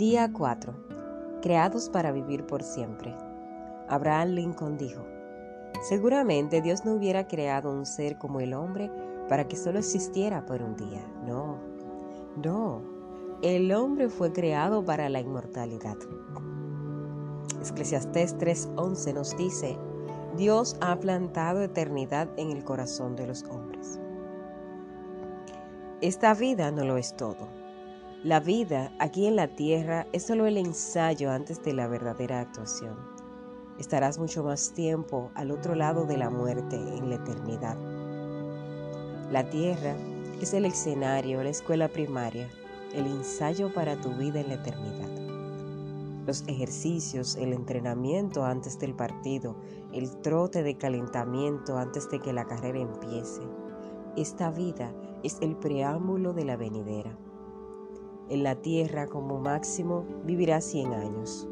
Día 4. Creados para vivir por siempre. Abraham Lincoln dijo, seguramente Dios no hubiera creado un ser como el hombre para que solo existiera por un día. No, no. El hombre fue creado para la inmortalidad. Eclesiastés 3:11 nos dice, Dios ha plantado eternidad en el corazón de los hombres. Esta vida no lo es todo. La vida aquí en la tierra es solo el ensayo antes de la verdadera actuación. Estarás mucho más tiempo al otro lado de la muerte en la eternidad. La tierra es el escenario, la escuela primaria, el ensayo para tu vida en la eternidad. Los ejercicios, el entrenamiento antes del partido, el trote de calentamiento antes de que la carrera empiece. Esta vida es el preámbulo de la venidera. En la tierra como máximo vivirás 100 años,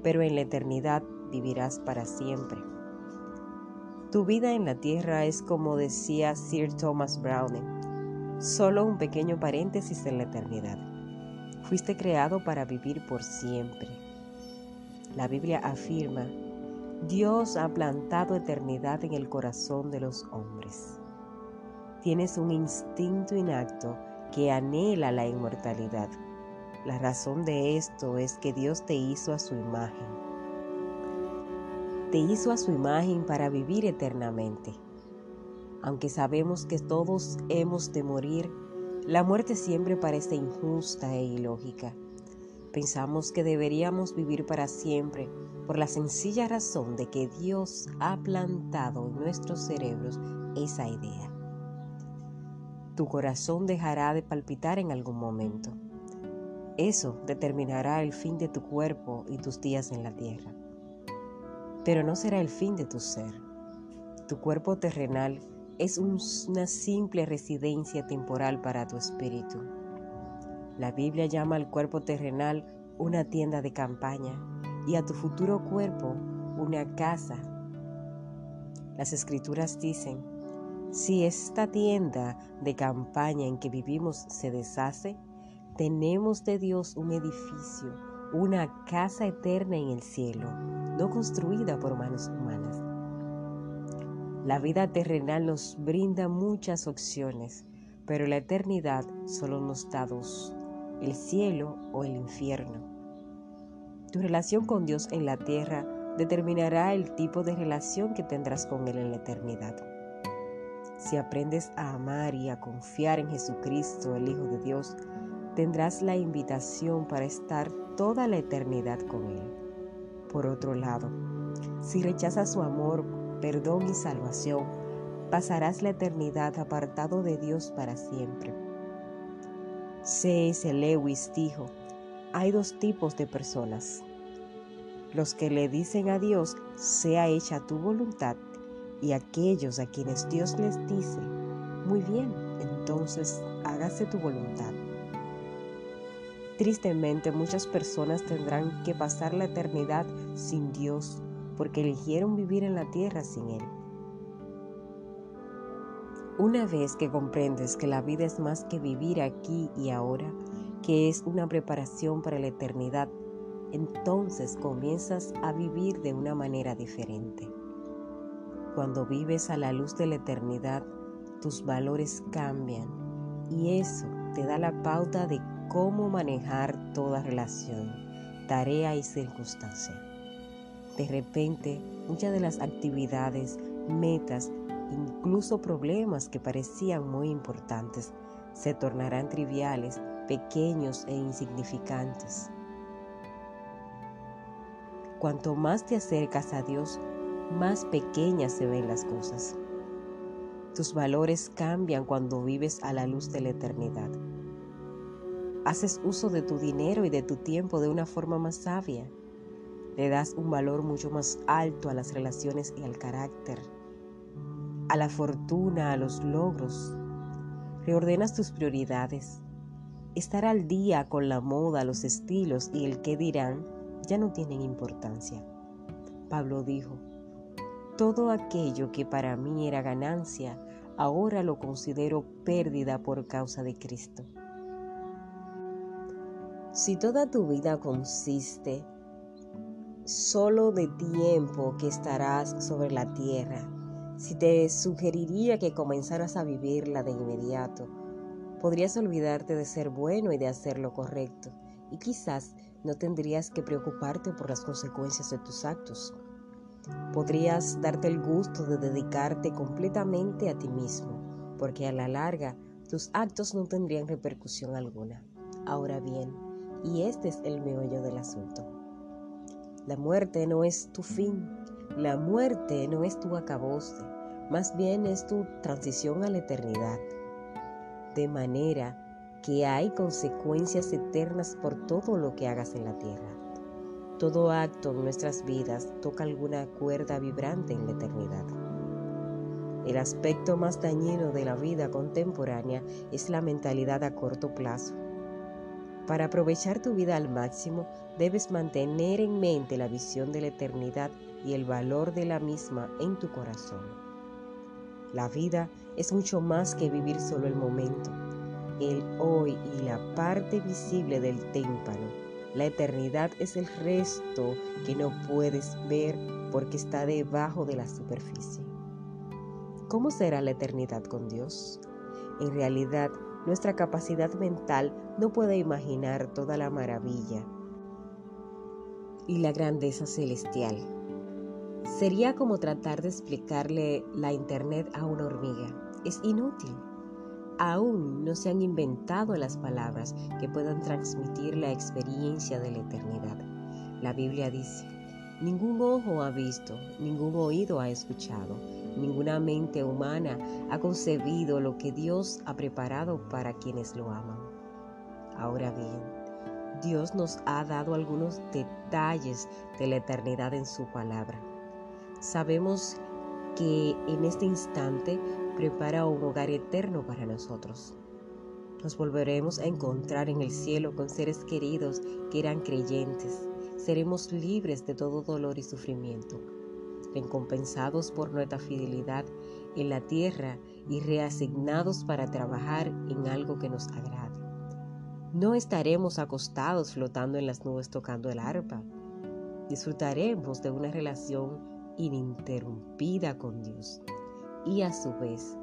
pero en la eternidad vivirás para siempre. Tu vida en la tierra es como decía Sir Thomas Browne, solo un pequeño paréntesis en la eternidad. Fuiste creado para vivir por siempre. La Biblia afirma, Dios ha plantado eternidad en el corazón de los hombres. Tienes un instinto inacto que anhela la inmortalidad. La razón de esto es que Dios te hizo a su imagen. Te hizo a su imagen para vivir eternamente. Aunque sabemos que todos hemos de morir, la muerte siempre parece injusta e ilógica. Pensamos que deberíamos vivir para siempre por la sencilla razón de que Dios ha plantado en nuestros cerebros esa idea tu corazón dejará de palpitar en algún momento. Eso determinará el fin de tu cuerpo y tus días en la tierra. Pero no será el fin de tu ser. Tu cuerpo terrenal es una simple residencia temporal para tu espíritu. La Biblia llama al cuerpo terrenal una tienda de campaña y a tu futuro cuerpo una casa. Las escrituras dicen, si esta tienda de campaña en que vivimos se deshace, tenemos de Dios un edificio, una casa eterna en el cielo, no construida por manos humanas. La vida terrenal nos brinda muchas opciones, pero la eternidad solo nos da dos, el cielo o el infierno. Tu relación con Dios en la tierra determinará el tipo de relación que tendrás con Él en la eternidad. Si aprendes a amar y a confiar en Jesucristo, el Hijo de Dios, tendrás la invitación para estar toda la eternidad con Él. Por otro lado, si rechazas su amor, perdón y salvación, pasarás la eternidad apartado de Dios para siempre. C.S. Lewis dijo, hay dos tipos de personas. Los que le dicen a Dios, sea hecha tu voluntad, y aquellos a quienes Dios les dice, muy bien, entonces hágase tu voluntad. Tristemente muchas personas tendrán que pasar la eternidad sin Dios porque eligieron vivir en la tierra sin Él. Una vez que comprendes que la vida es más que vivir aquí y ahora, que es una preparación para la eternidad, entonces comienzas a vivir de una manera diferente. Cuando vives a la luz de la eternidad, tus valores cambian y eso te da la pauta de cómo manejar toda relación, tarea y circunstancia. De repente, muchas de las actividades, metas, incluso problemas que parecían muy importantes, se tornarán triviales, pequeños e insignificantes. Cuanto más te acercas a Dios, más pequeñas se ven las cosas. Tus valores cambian cuando vives a la luz de la eternidad. Haces uso de tu dinero y de tu tiempo de una forma más sabia. Le das un valor mucho más alto a las relaciones y al carácter, a la fortuna, a los logros. Reordenas tus prioridades. Estar al día con la moda, los estilos y el qué dirán ya no tienen importancia. Pablo dijo, todo aquello que para mí era ganancia, ahora lo considero pérdida por causa de Cristo. Si toda tu vida consiste solo de tiempo que estarás sobre la tierra, si te sugeriría que comenzaras a vivirla de inmediato, podrías olvidarte de ser bueno y de hacer lo correcto, y quizás no tendrías que preocuparte por las consecuencias de tus actos. Podrías darte el gusto de dedicarte completamente a ti mismo, porque a la larga tus actos no tendrían repercusión alguna. Ahora bien, y este es el meollo del asunto. La muerte no es tu fin, la muerte no es tu acabose, más bien es tu transición a la eternidad. De manera que hay consecuencias eternas por todo lo que hagas en la tierra. Todo acto en nuestras vidas toca alguna cuerda vibrante en la eternidad. El aspecto más dañino de la vida contemporánea es la mentalidad a corto plazo. Para aprovechar tu vida al máximo, debes mantener en mente la visión de la eternidad y el valor de la misma en tu corazón. La vida es mucho más que vivir solo el momento, el hoy y la parte visible del témpano la eternidad es el resto que no puedes ver porque está debajo de la superficie. ¿Cómo será la eternidad con Dios? En realidad, nuestra capacidad mental no puede imaginar toda la maravilla y la grandeza celestial. Sería como tratar de explicarle la Internet a una hormiga. Es inútil aún no se han inventado las palabras que puedan transmitir la experiencia de la eternidad. La Biblia dice, ningún ojo ha visto, ningún oído ha escuchado, ninguna mente humana ha concebido lo que Dios ha preparado para quienes lo aman. Ahora bien, Dios nos ha dado algunos detalles de la eternidad en su palabra. Sabemos que en este instante prepara un hogar eterno para nosotros. Nos volveremos a encontrar en el cielo con seres queridos que eran creyentes. Seremos libres de todo dolor y sufrimiento, recompensados por nuestra fidelidad en la tierra y reasignados para trabajar en algo que nos agrade. No estaremos acostados flotando en las nubes tocando el arpa. Disfrutaremos de una relación ininterrumpida con Dios y a su vez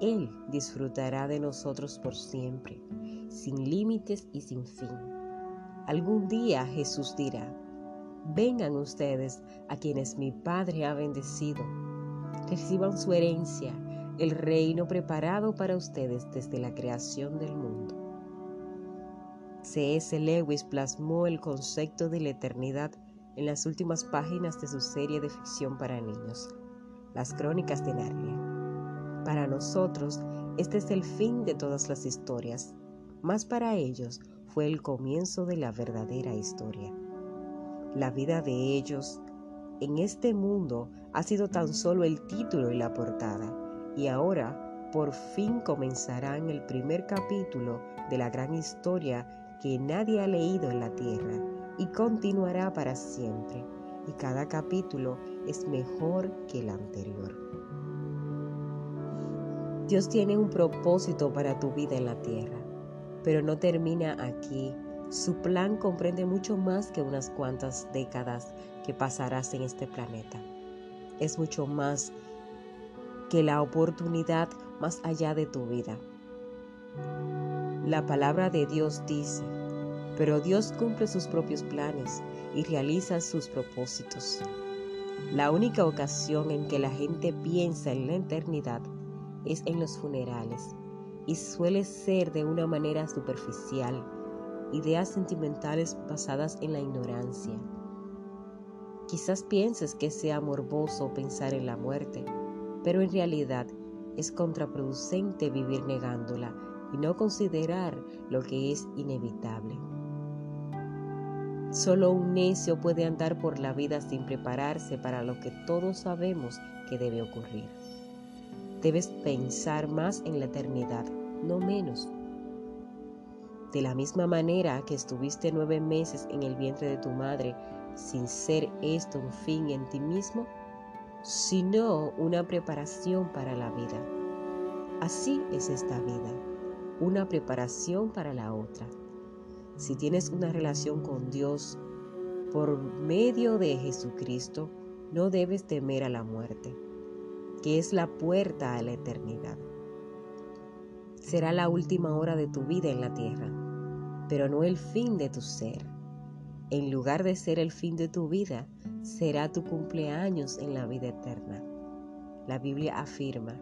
Él disfrutará de nosotros por siempre, sin límites y sin fin. Algún día Jesús dirá, vengan ustedes a quienes mi Padre ha bendecido, reciban su herencia, el reino preparado para ustedes desde la creación del mundo. C.S. Lewis plasmó el concepto de la eternidad en las últimas páginas de su serie de ficción para niños, Las Crónicas de Narnia. Para nosotros, este es el fin de todas las historias, mas para ellos fue el comienzo de la verdadera historia. La vida de ellos en este mundo ha sido tan solo el título y la portada, y ahora por fin comenzarán el primer capítulo de la gran historia que nadie ha leído en la tierra y continuará para siempre, y cada capítulo es mejor que el anterior. Dios tiene un propósito para tu vida en la tierra, pero no termina aquí. Su plan comprende mucho más que unas cuantas décadas que pasarás en este planeta. Es mucho más que la oportunidad más allá de tu vida. La palabra de Dios dice, pero Dios cumple sus propios planes y realiza sus propósitos. La única ocasión en que la gente piensa en la eternidad es en los funerales y suele ser de una manera superficial, ideas sentimentales basadas en la ignorancia. Quizás pienses que sea morboso pensar en la muerte, pero en realidad es contraproducente vivir negándola y no considerar lo que es inevitable. Solo un necio puede andar por la vida sin prepararse para lo que todos sabemos que debe ocurrir. Debes pensar más en la eternidad, no menos. De la misma manera que estuviste nueve meses en el vientre de tu madre sin ser esto un fin en ti mismo, sino una preparación para la vida. Así es esta vida, una preparación para la otra. Si tienes una relación con Dios por medio de Jesucristo, no debes temer a la muerte, que es la puerta a la eternidad. Será la última hora de tu vida en la tierra, pero no el fin de tu ser. En lugar de ser el fin de tu vida, será tu cumpleaños en la vida eterna. La Biblia afirma,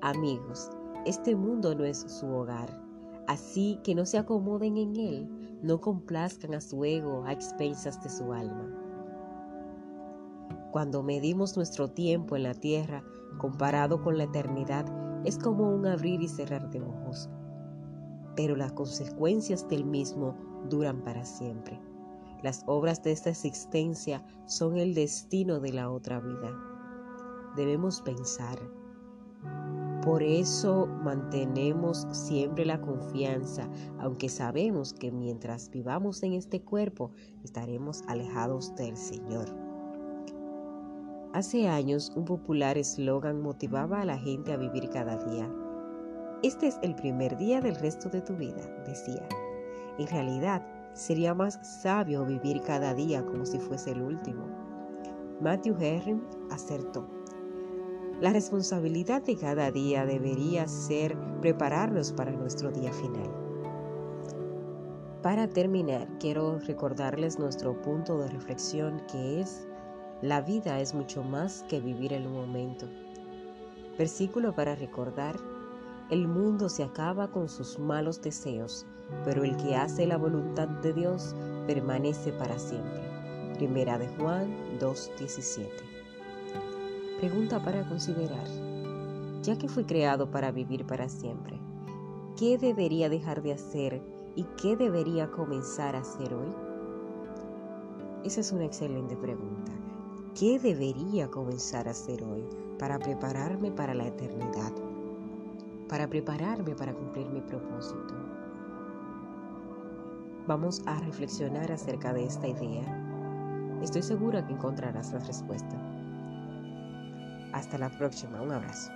amigos, este mundo no es su hogar, así que no se acomoden en él, no complazcan a su ego a expensas de su alma. Cuando medimos nuestro tiempo en la tierra comparado con la eternidad, es como un abrir y cerrar de ojos, pero las consecuencias del mismo duran para siempre. Las obras de esta existencia son el destino de la otra vida. Debemos pensar. Por eso mantenemos siempre la confianza, aunque sabemos que mientras vivamos en este cuerpo estaremos alejados del Señor. Hace años un popular eslogan motivaba a la gente a vivir cada día. Este es el primer día del resto de tu vida, decía. En realidad, sería más sabio vivir cada día como si fuese el último. Matthew Herring acertó. La responsabilidad de cada día debería ser prepararnos para nuestro día final. Para terminar, quiero recordarles nuestro punto de reflexión que es la vida es mucho más que vivir un momento. Versículo para recordar. El mundo se acaba con sus malos deseos, pero el que hace la voluntad de Dios permanece para siempre. Primera de Juan 2.17. Pregunta para considerar. Ya que fui creado para vivir para siempre, ¿qué debería dejar de hacer y qué debería comenzar a hacer hoy? Esa es una excelente pregunta. ¿Qué debería comenzar a hacer hoy para prepararme para la eternidad? Para prepararme para cumplir mi propósito. Vamos a reflexionar acerca de esta idea. Estoy segura que encontrarás la respuesta. Hasta la próxima. Un abrazo.